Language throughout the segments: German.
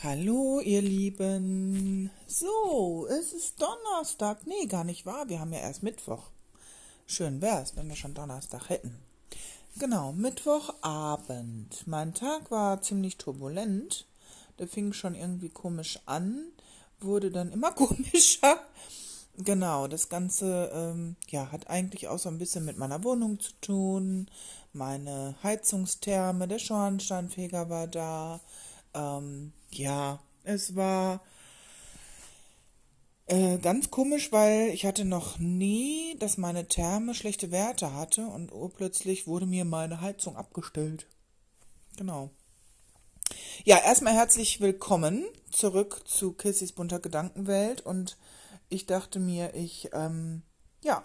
Hallo, ihr Lieben. So, es ist Donnerstag. Nee, gar nicht wahr. Wir haben ja erst Mittwoch. Schön wär's, wenn wir schon Donnerstag hätten. Genau, Mittwochabend. Mein Tag war ziemlich turbulent. Der fing schon irgendwie komisch an, wurde dann immer komischer. Genau, das Ganze ähm, ja, hat eigentlich auch so ein bisschen mit meiner Wohnung zu tun. Meine Heizungstherme, der Schornsteinfeger war da ähm, ja, es war äh, ganz komisch, weil ich hatte noch nie, dass meine Therme schlechte Werte hatte und urplötzlich wurde mir meine Heizung abgestellt. Genau. Ja, erstmal herzlich willkommen zurück zu Kissys bunter Gedankenwelt und ich dachte mir, ich ähm, ja,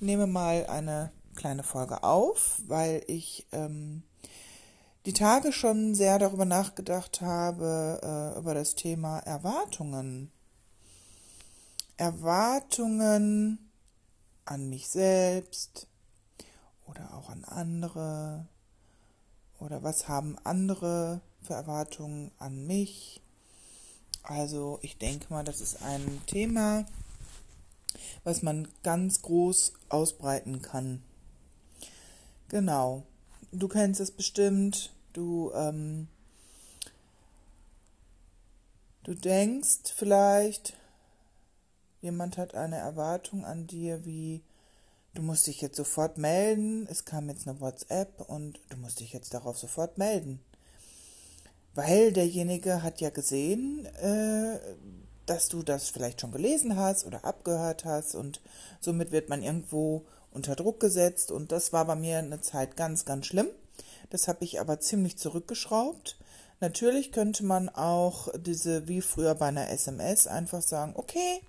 nehme mal eine kleine Folge auf, weil ich ähm, die Tage schon sehr darüber nachgedacht habe, äh, über das Thema Erwartungen. Erwartungen an mich selbst oder auch an andere oder was haben andere für Erwartungen an mich. Also ich denke mal, das ist ein Thema, was man ganz groß ausbreiten kann. Genau du kennst es bestimmt, du, ähm, du denkst vielleicht, jemand hat eine Erwartung an dir, wie du musst dich jetzt sofort melden, es kam jetzt eine WhatsApp und du musst dich jetzt darauf sofort melden. Weil derjenige hat ja gesehen, äh, dass du das vielleicht schon gelesen hast oder abgehört hast und somit wird man irgendwo unter Druck gesetzt und das war bei mir eine Zeit ganz, ganz schlimm. Das habe ich aber ziemlich zurückgeschraubt. Natürlich könnte man auch diese, wie früher bei einer SMS, einfach sagen, okay,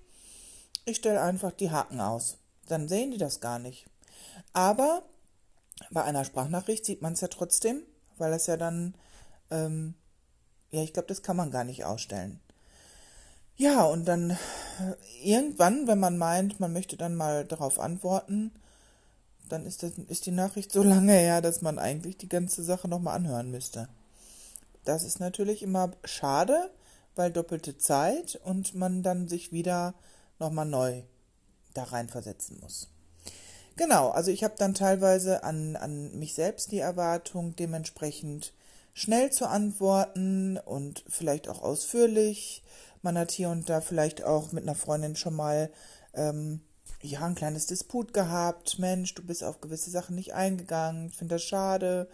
ich stelle einfach die Haken aus. Dann sehen die das gar nicht. Aber bei einer Sprachnachricht sieht man es ja trotzdem, weil es ja dann, ähm, ja, ich glaube, das kann man gar nicht ausstellen. Ja, und dann irgendwann, wenn man meint, man möchte dann mal darauf antworten, dann ist, das, ist die Nachricht so lange her, dass man eigentlich die ganze Sache nochmal anhören müsste. Das ist natürlich immer schade, weil doppelte Zeit und man dann sich wieder nochmal neu da reinversetzen muss. Genau, also ich habe dann teilweise an, an mich selbst die Erwartung, dementsprechend schnell zu antworten und vielleicht auch ausführlich. Man hat hier und da vielleicht auch mit einer Freundin schon mal ähm, ja, ein kleines Disput gehabt. Mensch, du bist auf gewisse Sachen nicht eingegangen. Ich finde das schade.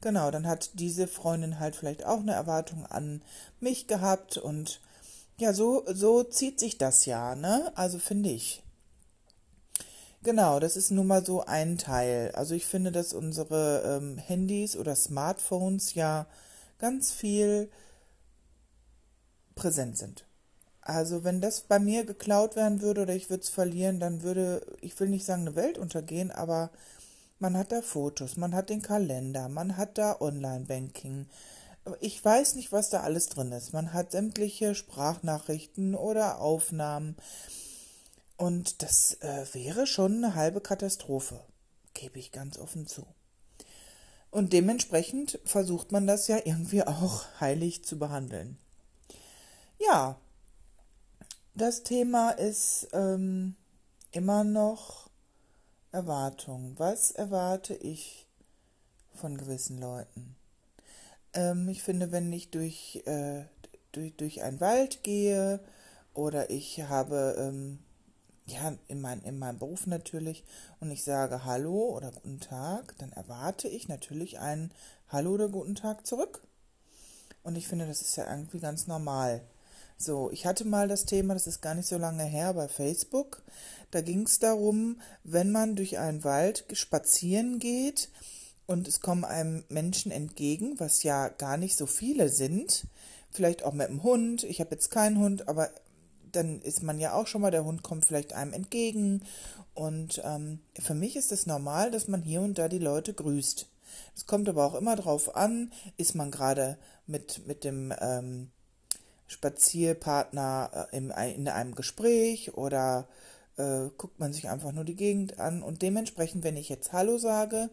Genau, dann hat diese Freundin halt vielleicht auch eine Erwartung an mich gehabt und ja, so, so zieht sich das ja, ne? Also finde ich. Genau, das ist nun mal so ein Teil. Also ich finde, dass unsere ähm, Handys oder Smartphones ja ganz viel präsent sind. Also wenn das bei mir geklaut werden würde oder ich würde es verlieren, dann würde, ich will nicht sagen eine Welt untergehen, aber man hat da Fotos, man hat den Kalender, man hat da Online-Banking. Ich weiß nicht, was da alles drin ist. Man hat sämtliche Sprachnachrichten oder Aufnahmen. Und das äh, wäre schon eine halbe Katastrophe, gebe ich ganz offen zu. Und dementsprechend versucht man das ja irgendwie auch heilig zu behandeln. Ja, das Thema ist ähm, immer noch Erwartung. Was erwarte ich von gewissen Leuten? Ähm, ich finde, wenn ich durch, äh, durch, durch einen Wald gehe oder ich habe, ähm, ja, in, mein, in meinem Beruf natürlich, und ich sage Hallo oder Guten Tag, dann erwarte ich natürlich ein Hallo oder Guten Tag zurück. Und ich finde, das ist ja irgendwie ganz normal. So, ich hatte mal das Thema, das ist gar nicht so lange her, bei Facebook. Da ging es darum, wenn man durch einen Wald spazieren geht und es kommen einem Menschen entgegen, was ja gar nicht so viele sind, vielleicht auch mit dem Hund. Ich habe jetzt keinen Hund, aber dann ist man ja auch schon mal, der Hund kommt vielleicht einem entgegen. Und ähm, für mich ist es normal, dass man hier und da die Leute grüßt. Es kommt aber auch immer darauf an, ist man gerade mit, mit dem ähm, Spazierpartner äh, in, in einem Gespräch oder äh, guckt man sich einfach nur die Gegend an. Und dementsprechend, wenn ich jetzt Hallo sage,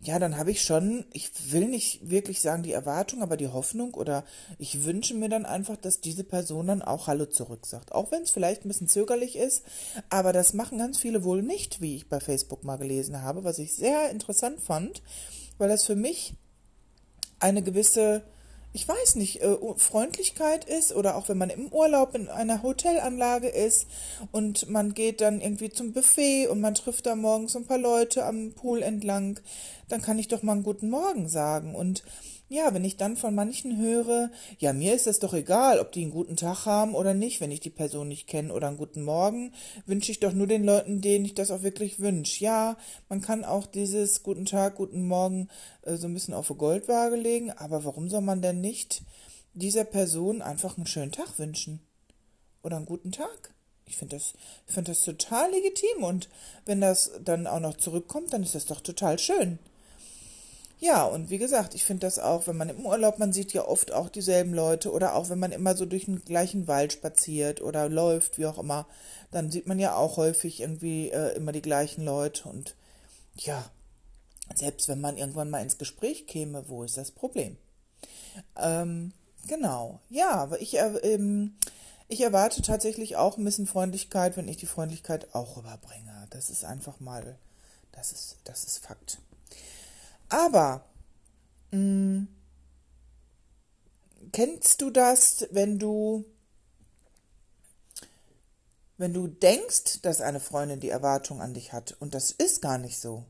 ja, dann habe ich schon, ich will nicht wirklich sagen die Erwartung, aber die Hoffnung oder ich wünsche mir dann einfach, dass diese Person dann auch Hallo zurück sagt. Auch wenn es vielleicht ein bisschen zögerlich ist, aber das machen ganz viele wohl nicht, wie ich bei Facebook mal gelesen habe, was ich sehr interessant fand, weil das für mich eine gewisse ich weiß nicht, äh, Freundlichkeit ist oder auch wenn man im Urlaub in einer Hotelanlage ist und man geht dann irgendwie zum Buffet und man trifft da morgens ein paar Leute am Pool entlang, dann kann ich doch mal einen guten Morgen sagen und ja, wenn ich dann von manchen höre, ja, mir ist es doch egal, ob die einen guten Tag haben oder nicht, wenn ich die Person nicht kenne oder einen guten Morgen, wünsche ich doch nur den Leuten, denen ich das auch wirklich wünsche. Ja, man kann auch dieses guten Tag, guten Morgen äh, so ein bisschen auf eine Goldwaage legen, aber warum soll man denn nicht dieser Person einfach einen schönen Tag wünschen? Oder einen guten Tag? Ich finde das, ich finde das total legitim und wenn das dann auch noch zurückkommt, dann ist das doch total schön. Ja, und wie gesagt, ich finde das auch, wenn man im Urlaub, man sieht ja oft auch dieselben Leute oder auch wenn man immer so durch den gleichen Wald spaziert oder läuft, wie auch immer, dann sieht man ja auch häufig irgendwie äh, immer die gleichen Leute und ja, selbst wenn man irgendwann mal ins Gespräch käme, wo ist das Problem? Ähm, genau, ja, aber ich, äh, ähm, ich erwarte tatsächlich auch ein bisschen Freundlichkeit, wenn ich die Freundlichkeit auch rüberbringe. Das ist einfach mal, das ist, das ist Fakt. Aber mh, mm, kennst du das, wenn du wenn du denkst, dass eine Freundin die Erwartung an dich hat und das ist gar nicht so?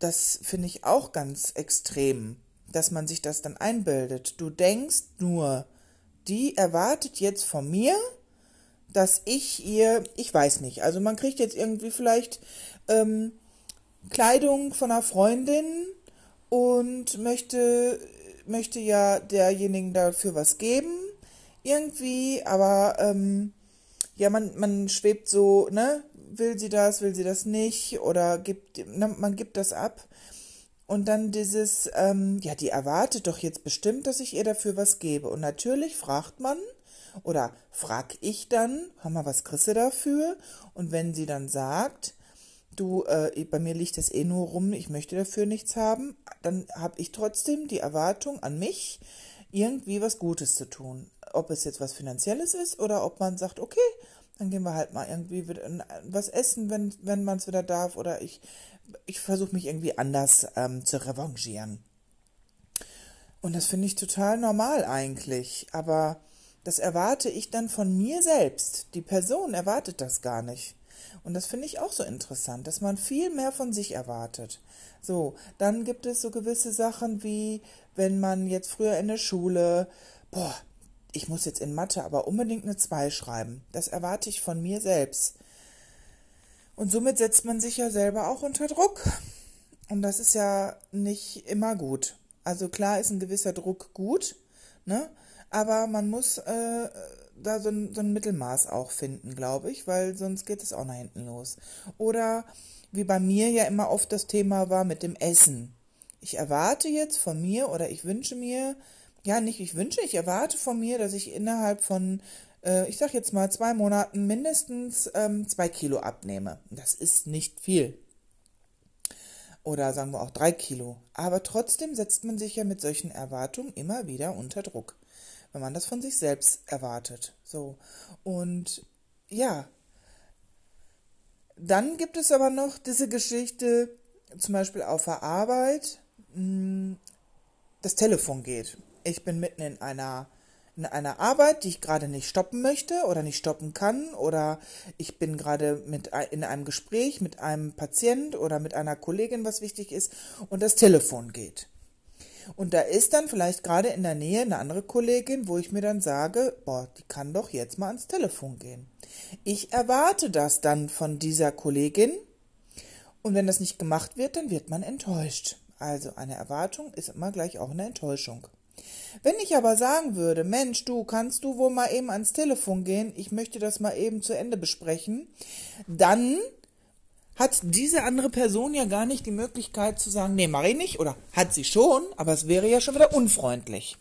Das finde ich auch ganz extrem, dass man sich das dann einbildet. Du denkst nur, die erwartet jetzt von mir, dass ich ihr, ich weiß nicht, also man kriegt jetzt irgendwie vielleicht ähm, Kleidung von einer Freundin und möchte, möchte ja derjenigen dafür was geben, irgendwie, aber ähm, ja, man, man schwebt so, ne, will sie das, will sie das nicht, oder gibt, ne, man gibt das ab. Und dann dieses, ähm, ja, die erwartet doch jetzt bestimmt, dass ich ihr dafür was gebe. Und natürlich fragt man, oder frag ich dann, hör mal, was kriegst du dafür? Und wenn sie dann sagt, du, äh, bei mir liegt das eh nur rum, ich möchte dafür nichts haben, dann habe ich trotzdem die Erwartung an mich, irgendwie was Gutes zu tun. Ob es jetzt was Finanzielles ist oder ob man sagt, okay, dann gehen wir halt mal irgendwie was essen, wenn, wenn man es wieder darf, oder ich, ich versuche mich irgendwie anders ähm, zu revanchieren. Und das finde ich total normal eigentlich, aber das erwarte ich dann von mir selbst. Die Person erwartet das gar nicht. Und das finde ich auch so interessant, dass man viel mehr von sich erwartet. So, dann gibt es so gewisse Sachen wie, wenn man jetzt früher in der Schule, boah, ich muss jetzt in Mathe aber unbedingt eine 2 schreiben. Das erwarte ich von mir selbst. Und somit setzt man sich ja selber auch unter Druck. Und das ist ja nicht immer gut. Also klar ist ein gewisser Druck gut, ne? Aber man muss äh, da so ein, so ein Mittelmaß auch finden, glaube ich, weil sonst geht es auch nach hinten los. Oder wie bei mir ja immer oft das Thema war mit dem Essen. Ich erwarte jetzt von mir oder ich wünsche mir, ja nicht ich wünsche, ich erwarte von mir, dass ich innerhalb von, äh, ich sag jetzt mal zwei Monaten mindestens ähm, zwei Kilo abnehme. Das ist nicht viel. Oder sagen wir auch drei Kilo. Aber trotzdem setzt man sich ja mit solchen Erwartungen immer wieder unter Druck wenn man das von sich selbst erwartet. So. Und ja. Dann gibt es aber noch diese Geschichte, zum Beispiel auf der Arbeit, hm, das Telefon geht. Ich bin mitten in einer in einer Arbeit, die ich gerade nicht stoppen möchte oder nicht stoppen kann oder ich bin gerade mit in einem Gespräch mit einem Patient oder mit einer Kollegin, was wichtig ist und das Telefon geht. Und da ist dann vielleicht gerade in der Nähe eine andere Kollegin, wo ich mir dann sage, boah, die kann doch jetzt mal ans Telefon gehen. Ich erwarte das dann von dieser Kollegin. Und wenn das nicht gemacht wird, dann wird man enttäuscht. Also eine Erwartung ist immer gleich auch eine Enttäuschung. Wenn ich aber sagen würde, Mensch, du kannst du wohl mal eben ans Telefon gehen, ich möchte das mal eben zu Ende besprechen, dann hat diese andere Person ja gar nicht die Möglichkeit zu sagen, nee, mach ich nicht, oder hat sie schon, aber es wäre ja schon wieder unfreundlich.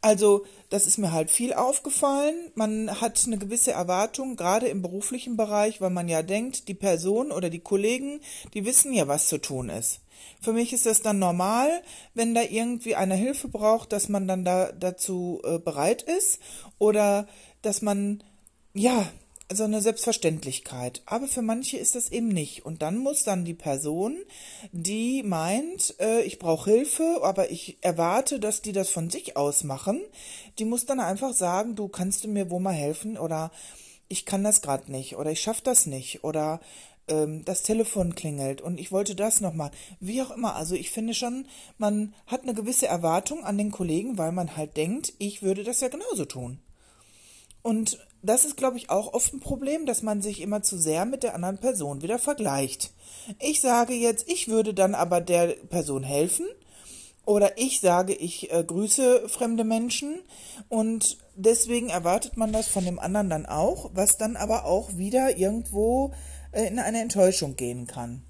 Also, das ist mir halt viel aufgefallen. Man hat eine gewisse Erwartung, gerade im beruflichen Bereich, weil man ja denkt, die Person oder die Kollegen, die wissen ja, was zu tun ist. Für mich ist das dann normal, wenn da irgendwie einer Hilfe braucht, dass man dann da dazu äh, bereit ist oder dass man ja so eine Selbstverständlichkeit. Aber für manche ist das eben nicht. Und dann muss dann die Person, die meint, äh, ich brauche Hilfe, aber ich erwarte, dass die das von sich aus machen, die muss dann einfach sagen, du kannst du mir wo mal helfen oder ich kann das gerade nicht oder ich schaffe das nicht oder ähm, das Telefon klingelt und ich wollte das noch mal. Wie auch immer. Also ich finde schon, man hat eine gewisse Erwartung an den Kollegen, weil man halt denkt, ich würde das ja genauso tun. Und das ist, glaube ich, auch oft ein Problem, dass man sich immer zu sehr mit der anderen Person wieder vergleicht. Ich sage jetzt, ich würde dann aber der Person helfen. Oder ich sage, ich äh, grüße fremde Menschen und deswegen erwartet man das von dem anderen dann auch, was dann aber auch wieder irgendwo äh, in eine Enttäuschung gehen kann.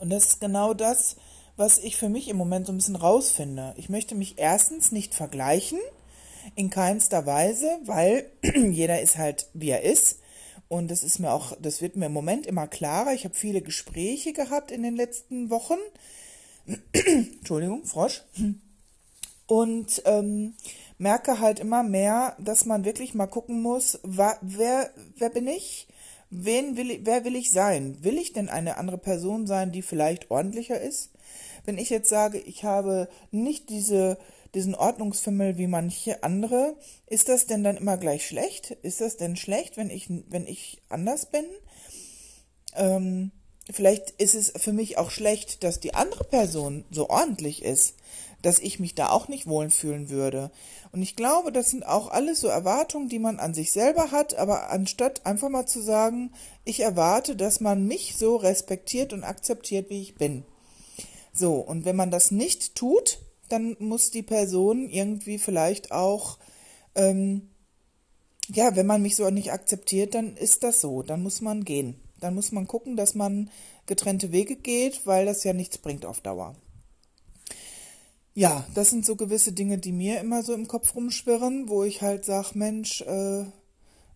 Und das ist genau das, was ich für mich im Moment so ein bisschen rausfinde. Ich möchte mich erstens nicht vergleichen, in keinster Weise, weil jeder ist halt, wie er ist. Und das ist mir auch, das wird mir im Moment immer klarer. Ich habe viele Gespräche gehabt in den letzten Wochen. Entschuldigung, Frosch. Und ähm, merke halt immer mehr, dass man wirklich mal gucken muss, wer, wer bin ich? Wen will ich, wer will ich sein? Will ich denn eine andere Person sein, die vielleicht ordentlicher ist? Wenn ich jetzt sage, ich habe nicht diese diesen Ordnungsfimmel wie manche andere. Ist das denn dann immer gleich schlecht? Ist das denn schlecht, wenn ich, wenn ich anders bin? Ähm, vielleicht ist es für mich auch schlecht, dass die andere Person so ordentlich ist, dass ich mich da auch nicht wohlfühlen würde. Und ich glaube, das sind auch alles so Erwartungen, die man an sich selber hat, aber anstatt einfach mal zu sagen, ich erwarte, dass man mich so respektiert und akzeptiert, wie ich bin. So, und wenn man das nicht tut, dann muss die Person irgendwie vielleicht auch, ähm, ja, wenn man mich so nicht akzeptiert, dann ist das so, dann muss man gehen. Dann muss man gucken, dass man getrennte Wege geht, weil das ja nichts bringt auf Dauer. Ja, das sind so gewisse Dinge, die mir immer so im Kopf rumschwirren, wo ich halt sage, Mensch, äh,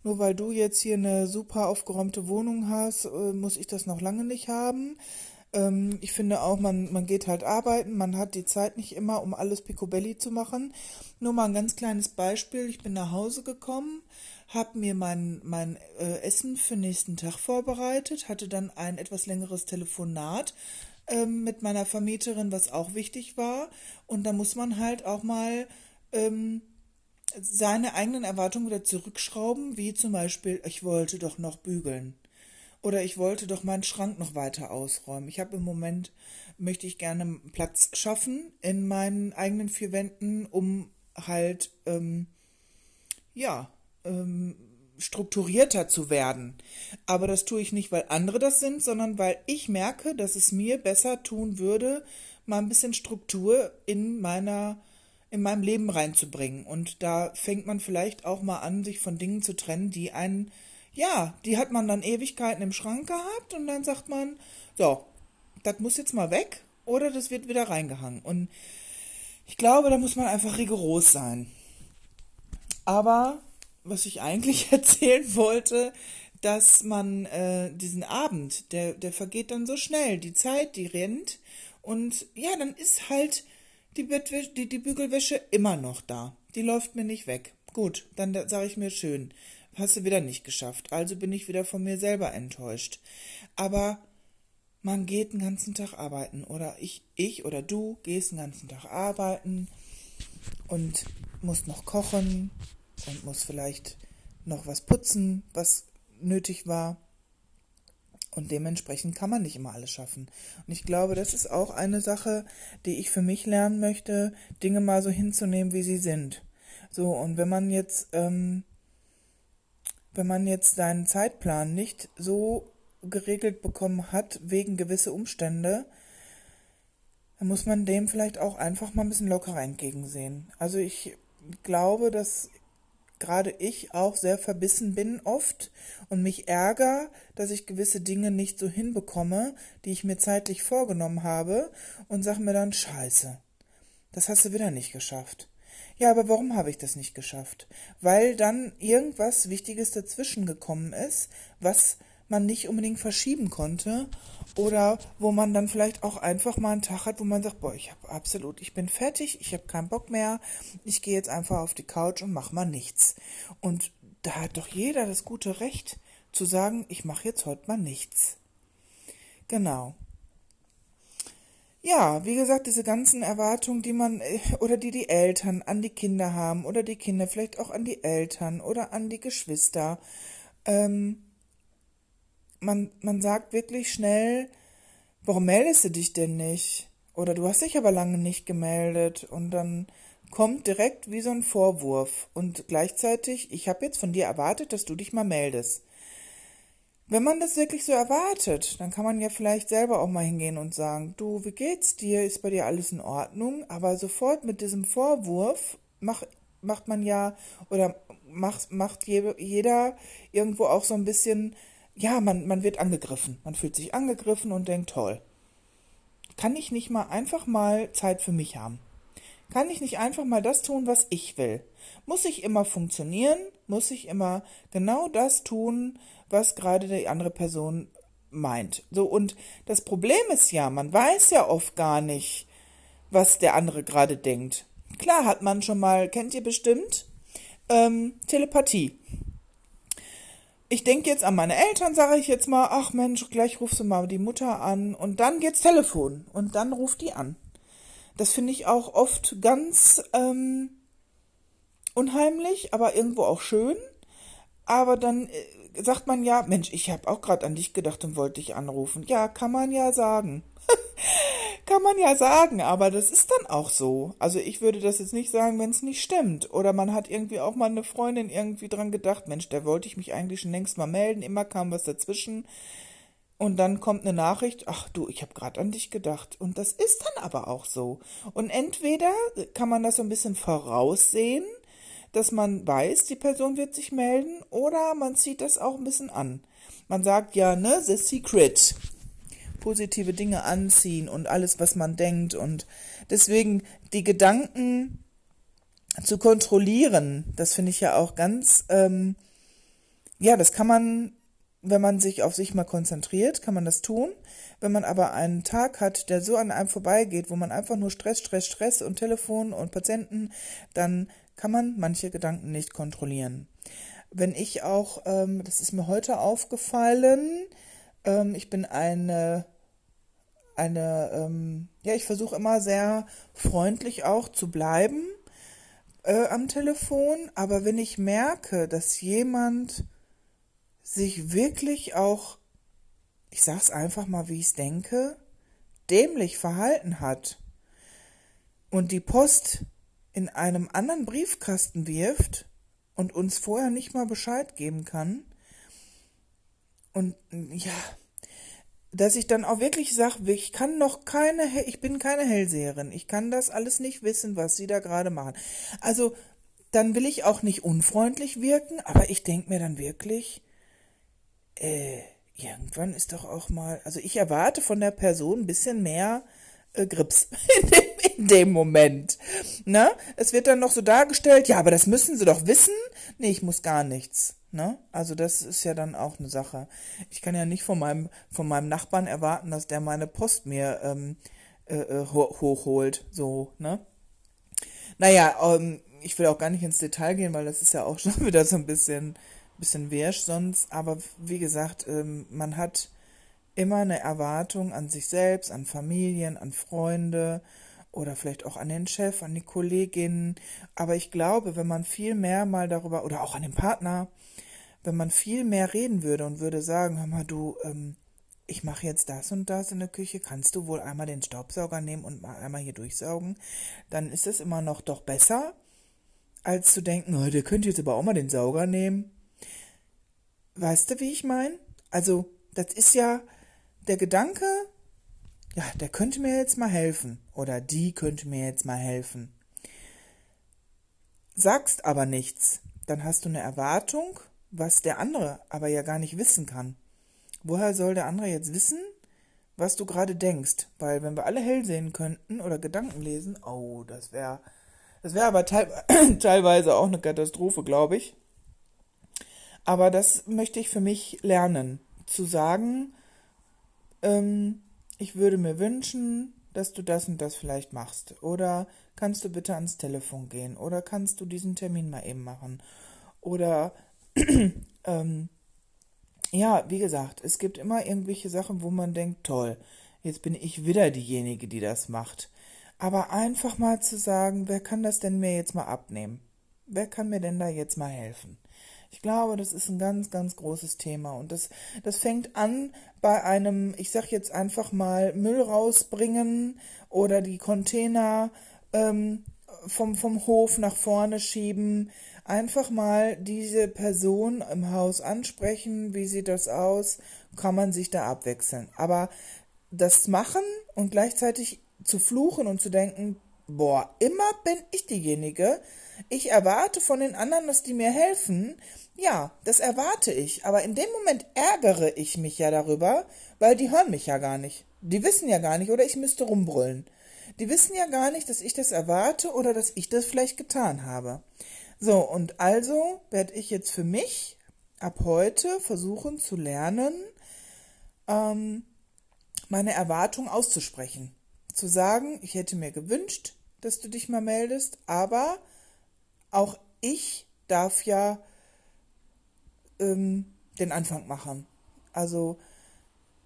nur weil du jetzt hier eine super aufgeräumte Wohnung hast, äh, muss ich das noch lange nicht haben. Ähm, ich finde auch, man, man geht halt arbeiten, man hat die Zeit nicht immer, um alles picobelli zu machen. Nur mal ein ganz kleines Beispiel. Ich bin nach Hause gekommen, habe mir mein, mein äh, Essen für nächsten Tag vorbereitet, hatte dann ein etwas längeres Telefonat ähm, mit meiner Vermieterin, was auch wichtig war. Und da muss man halt auch mal ähm, seine eigenen Erwartungen wieder zurückschrauben, wie zum Beispiel, ich wollte doch noch bügeln. Oder ich wollte doch meinen Schrank noch weiter ausräumen. Ich habe im Moment, möchte ich gerne Platz schaffen in meinen eigenen vier Wänden, um halt, ähm, ja, ähm, strukturierter zu werden. Aber das tue ich nicht, weil andere das sind, sondern weil ich merke, dass es mir besser tun würde, mal ein bisschen Struktur in meiner in meinem Leben reinzubringen. Und da fängt man vielleicht auch mal an, sich von Dingen zu trennen, die einen ja, die hat man dann Ewigkeiten im Schrank gehabt und dann sagt man, so, das muss jetzt mal weg oder das wird wieder reingehangen. Und ich glaube, da muss man einfach rigoros sein. Aber was ich eigentlich erzählen wollte, dass man äh, diesen Abend, der, der vergeht dann so schnell, die Zeit, die rennt und ja, dann ist halt die, Bettwäsche, die, die Bügelwäsche immer noch da. Die läuft mir nicht weg. Gut, dann sage ich mir schön hast du wieder nicht geschafft. Also bin ich wieder von mir selber enttäuscht. Aber man geht den ganzen Tag arbeiten oder ich, ich oder du gehst den ganzen Tag arbeiten und musst noch kochen und musst vielleicht noch was putzen, was nötig war. Und dementsprechend kann man nicht immer alles schaffen. Und ich glaube, das ist auch eine Sache, die ich für mich lernen möchte, Dinge mal so hinzunehmen, wie sie sind. So, und wenn man jetzt ähm, wenn man jetzt seinen Zeitplan nicht so geregelt bekommen hat wegen gewisse Umstände, dann muss man dem vielleicht auch einfach mal ein bisschen lockerer entgegensehen. Also ich glaube, dass gerade ich auch sehr verbissen bin oft und mich ärger, dass ich gewisse Dinge nicht so hinbekomme, die ich mir zeitlich vorgenommen habe und sag mir dann Scheiße. Das hast du wieder nicht geschafft. Ja, aber warum habe ich das nicht geschafft? Weil dann irgendwas Wichtiges dazwischen gekommen ist, was man nicht unbedingt verschieben konnte oder wo man dann vielleicht auch einfach mal einen Tag hat, wo man sagt, boah, ich habe absolut, ich bin fertig, ich habe keinen Bock mehr, ich gehe jetzt einfach auf die Couch und mach mal nichts. Und da hat doch jeder das gute Recht zu sagen, ich mache jetzt heute mal nichts. Genau. Ja, wie gesagt, diese ganzen Erwartungen, die man äh, oder die die Eltern an die Kinder haben oder die Kinder vielleicht auch an die Eltern oder an die Geschwister. Ähm, man, man sagt wirklich schnell, warum meldest du dich denn nicht? Oder du hast dich aber lange nicht gemeldet und dann kommt direkt wie so ein Vorwurf und gleichzeitig, ich habe jetzt von dir erwartet, dass du dich mal meldest. Wenn man das wirklich so erwartet, dann kann man ja vielleicht selber auch mal hingehen und sagen, du, wie geht's dir? Ist bei dir alles in Ordnung? Aber sofort mit diesem Vorwurf mach, macht man ja oder macht, macht jeder irgendwo auch so ein bisschen, ja, man, man wird angegriffen. Man fühlt sich angegriffen und denkt, toll. Kann ich nicht mal einfach mal Zeit für mich haben? Kann ich nicht einfach mal das tun, was ich will? Muss ich immer funktionieren? Muss ich immer genau das tun, was gerade die andere Person meint. So, und das Problem ist ja, man weiß ja oft gar nicht, was der andere gerade denkt. Klar hat man schon mal, kennt ihr bestimmt, ähm, Telepathie. Ich denke jetzt an meine Eltern, sage ich jetzt mal, ach Mensch, gleich rufst du mal die Mutter an und dann geht's Telefon und dann ruft die an. Das finde ich auch oft ganz ähm, unheimlich, aber irgendwo auch schön. Aber dann äh, sagt man ja, Mensch, ich habe auch gerade an dich gedacht und wollte dich anrufen. Ja, kann man ja sagen. kann man ja sagen, aber das ist dann auch so. Also ich würde das jetzt nicht sagen, wenn es nicht stimmt. Oder man hat irgendwie auch mal eine Freundin irgendwie dran gedacht, Mensch, da wollte ich mich eigentlich schon längst mal melden, immer kam was dazwischen. Und dann kommt eine Nachricht, ach du, ich habe gerade an dich gedacht. Und das ist dann aber auch so. Und entweder kann man das so ein bisschen voraussehen, dass man weiß, die Person wird sich melden, oder man zieht das auch ein bisschen an. Man sagt ja, ne, the secret. Positive Dinge anziehen und alles, was man denkt. Und deswegen die Gedanken zu kontrollieren, das finde ich ja auch ganz, ähm, ja, das kann man, wenn man sich auf sich mal konzentriert, kann man das tun. Wenn man aber einen Tag hat, der so an einem vorbeigeht, wo man einfach nur Stress, Stress, Stress und Telefon und Patienten, dann kann man manche Gedanken nicht kontrollieren. Wenn ich auch, ähm, das ist mir heute aufgefallen, ähm, ich bin eine, eine, ähm, ja, ich versuche immer sehr freundlich auch zu bleiben äh, am Telefon, aber wenn ich merke, dass jemand sich wirklich auch, ich sag's einfach mal, wie ich's denke, dämlich verhalten hat und die Post in einem anderen Briefkasten wirft und uns vorher nicht mal Bescheid geben kann. Und ja, dass ich dann auch wirklich sage, ich kann noch keine, ich bin keine Hellseherin, ich kann das alles nicht wissen, was sie da gerade machen. Also, dann will ich auch nicht unfreundlich wirken, aber ich denke mir dann wirklich, äh, irgendwann ist doch auch mal, also ich erwarte von der Person ein bisschen mehr äh, Grips in dem, in dem Moment. Ne? Es wird dann noch so dargestellt, ja, aber das müssen sie doch wissen. Nee, ich muss gar nichts. Ne? Also das ist ja dann auch eine Sache. Ich kann ja nicht von meinem, von meinem Nachbarn erwarten, dass der meine Post mir ähm, äh, äh hochholt. So, ne? Naja, ähm, ich will auch gar nicht ins Detail gehen, weil das ist ja auch schon wieder so ein bisschen, bisschen wirsch sonst. Aber wie gesagt, ähm, man hat immer eine Erwartung an sich selbst, an Familien, an Freunde oder vielleicht auch an den Chef, an die Kolleginnen. Aber ich glaube, wenn man viel mehr mal darüber, oder auch an den Partner, wenn man viel mehr reden würde und würde sagen, hör mal, du, ähm, ich mache jetzt das und das in der Küche, kannst du wohl einmal den Staubsauger nehmen und mal einmal hier durchsaugen, dann ist es immer noch doch besser, als zu denken, oh, der könnte jetzt aber auch mal den Sauger nehmen. Weißt du, wie ich meine? Also, das ist ja, der Gedanke, ja, der könnte mir jetzt mal helfen oder die könnte mir jetzt mal helfen. Sagst aber nichts, dann hast du eine Erwartung, was der andere aber ja gar nicht wissen kann. Woher soll der andere jetzt wissen, was du gerade denkst? Weil wenn wir alle hell sehen könnten oder Gedanken lesen, oh, das wäre Das wäre aber teil teilweise auch eine Katastrophe, glaube ich. Aber das möchte ich für mich lernen, zu sagen, ähm, ich würde mir wünschen, dass du das und das vielleicht machst. Oder kannst du bitte ans Telefon gehen? Oder kannst du diesen Termin mal eben machen? Oder ähm, ja, wie gesagt, es gibt immer irgendwelche Sachen, wo man denkt, toll, jetzt bin ich wieder diejenige, die das macht. Aber einfach mal zu sagen, wer kann das denn mir jetzt mal abnehmen? Wer kann mir denn da jetzt mal helfen? Ich glaube, das ist ein ganz, ganz großes Thema. Und das, das fängt an bei einem, ich sag jetzt einfach mal, Müll rausbringen oder die Container ähm, vom, vom Hof nach vorne schieben. Einfach mal diese Person im Haus ansprechen. Wie sieht das aus? Kann man sich da abwechseln. Aber das machen und gleichzeitig zu fluchen und zu denken, boah, immer bin ich diejenige. Ich erwarte von den anderen, dass die mir helfen. Ja, das erwarte ich, aber in dem Moment ärgere ich mich ja darüber, weil die hören mich ja gar nicht. Die wissen ja gar nicht, oder ich müsste rumbrüllen. Die wissen ja gar nicht, dass ich das erwarte oder dass ich das vielleicht getan habe. So, und also werde ich jetzt für mich ab heute versuchen zu lernen, ähm, meine Erwartung auszusprechen. Zu sagen, ich hätte mir gewünscht, dass du dich mal meldest, aber auch ich darf ja ähm, den Anfang machen. Also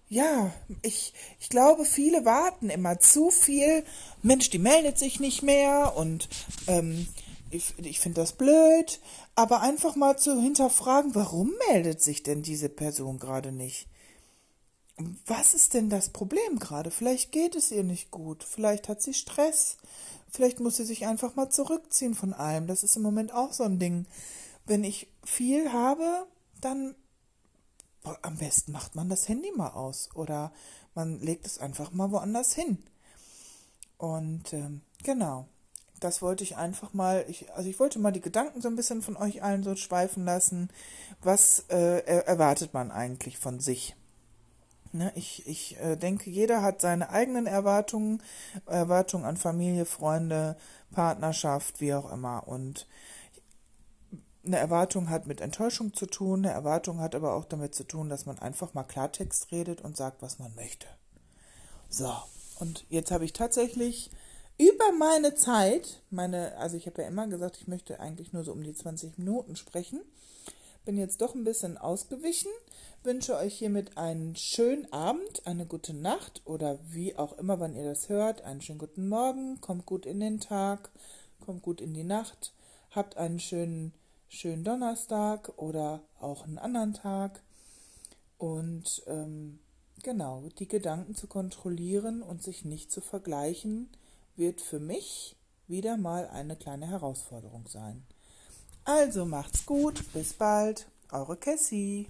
ja, ich, ich glaube, viele warten immer zu viel. Mensch, die meldet sich nicht mehr und ähm, ich, ich finde das blöd. Aber einfach mal zu hinterfragen, warum meldet sich denn diese Person gerade nicht? Was ist denn das Problem gerade? Vielleicht geht es ihr nicht gut, vielleicht hat sie Stress, vielleicht muss sie sich einfach mal zurückziehen von allem. Das ist im Moment auch so ein Ding. Wenn ich viel habe, dann am besten macht man das Handy mal aus oder man legt es einfach mal woanders hin. Und ähm, genau, das wollte ich einfach mal, ich, also ich wollte mal die Gedanken so ein bisschen von euch allen so schweifen lassen. Was äh, erwartet man eigentlich von sich? Ne, ich ich äh, denke, jeder hat seine eigenen Erwartungen, Erwartungen an Familie, Freunde, Partnerschaft, wie auch immer. Und eine Erwartung hat mit Enttäuschung zu tun, eine Erwartung hat aber auch damit zu tun, dass man einfach mal Klartext redet und sagt, was man möchte. So, und jetzt habe ich tatsächlich über meine Zeit, meine, also ich habe ja immer gesagt, ich möchte eigentlich nur so um die 20 Minuten sprechen, bin jetzt doch ein bisschen ausgewichen, wünsche euch hiermit einen schönen Abend, eine gute Nacht oder wie auch immer, wann ihr das hört, einen schönen guten Morgen, kommt gut in den Tag, kommt gut in die Nacht, habt einen schönen schönen Donnerstag oder auch einen anderen Tag. Und ähm, genau, die Gedanken zu kontrollieren und sich nicht zu vergleichen, wird für mich wieder mal eine kleine Herausforderung sein. Also macht's gut, bis bald, eure Cassie.